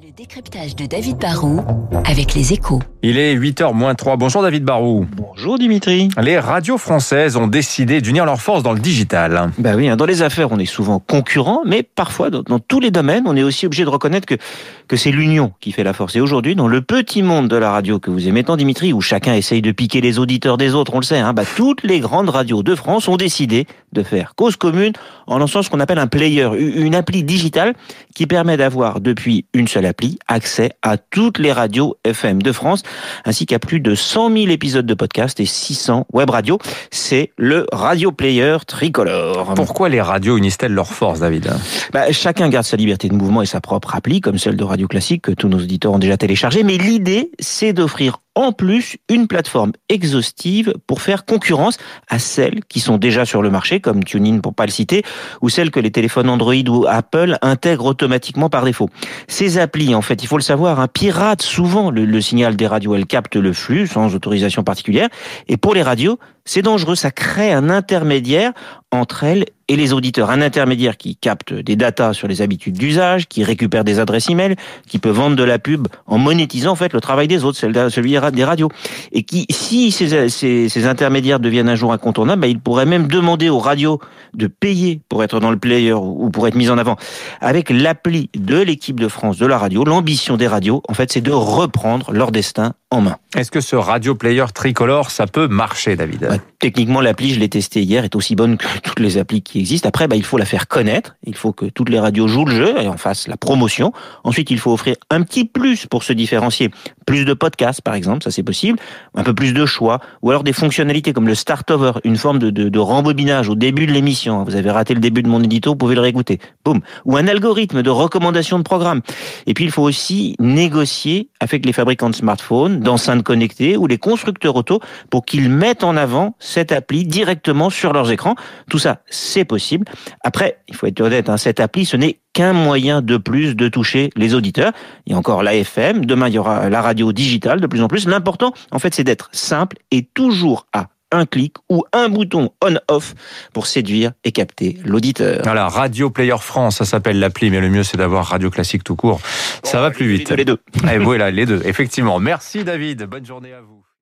Le décryptage de David Barrault avec les échos. Il est 8h moins 3. Bonjour David Barou. Bonjour Dimitri. Les radios françaises ont décidé d'unir leurs forces dans le digital. Bah oui, hein, dans les affaires, on est souvent concurrents, mais parfois, dans, dans tous les domaines, on est aussi obligé de reconnaître que, que c'est l'union qui fait la force. Et aujourd'hui, dans le petit monde de la radio que vous aimez tant, Dimitri, où chacun essaye de piquer les auditeurs des autres, on le sait, hein, bah, toutes les grandes radios de France ont décidé de faire cause commune en lançant ce qu'on appelle un player, une appli digitale qui permet d'avoir depuis une seule appli accès à toutes les radios FM de France, ainsi qu'à plus de 100 000 épisodes de podcast et 600 web radios. C'est le Radio Player tricolore. Pourquoi les radios unissent-elles leurs forces, David? Bah, Chacun garde sa liberté de mouvement et sa propre appli, comme celle de Radio Classique que tous nos auditeurs ont déjà téléchargé. Mais l'idée, c'est d'offrir en plus une plateforme exhaustive pour faire concurrence à celles qui sont déjà sur le marché, comme TuneIn pour pas le citer, ou celles que les téléphones Android ou Apple intègrent automatiquement par défaut. Ces applis, en fait, il faut le savoir, hein, piratent souvent le, le signal des radios. Elles captent le flux sans autorisation particulière. Et pour les radios, c'est dangereux. Ça crée un intermédiaire entre elles et les auditeurs. Un intermédiaire qui capte des datas sur les habitudes d'usage, qui récupère des adresses email, qui peut vendre de la pub en monétisant en fait le travail des autres, celui des radios. Et qui, si ces, ces, ces intermédiaires deviennent un jour incontournables, bah, ils pourraient même demander aux radios de payer pour être dans le player ou pour être mis en avant. Avec l'appli de l'équipe de France de la radio, l'ambition des radios, en fait, c'est de reprendre leur destin en main. Est-ce que ce radio player tricolore, ça peut marcher, David? Bah, Techniquement, l'appli, je l'ai testé hier, est aussi bonne que toutes les applis qui existent. Après, bah, il faut la faire connaître. Il faut que toutes les radios jouent le jeu et en fassent la promotion. Ensuite, il faut offrir un petit plus pour se différencier. Plus de podcasts, par exemple, ça c'est possible. Un peu plus de choix. Ou alors des fonctionnalités comme le start over, une forme de, de, de rembobinage au début de l'émission. Vous avez raté le début de mon édito, vous pouvez le réécouter. Boum. Ou un algorithme de recommandation de programme. Et puis, il faut aussi négocier avec les fabricants de smartphones, d'enceintes connectées ou les constructeurs auto pour qu'ils mettent en avant cette appli directement sur leurs écrans. Tout ça, c'est possible. Après, il faut être honnête, hein, cette appli, ce n'est qu'un moyen de plus de toucher les auditeurs. Il y a encore l'AFM, demain il y aura la radio digitale de plus en plus. L'important, en fait, c'est d'être simple et toujours à un clic ou un bouton on-off pour séduire et capter l'auditeur. Voilà, Radio Player France, ça s'appelle l'appli, mais le mieux c'est d'avoir Radio Classique tout court. Ça va plus vite. Les deux. Et voilà, les deux, effectivement. Merci David, bonne journée à vous.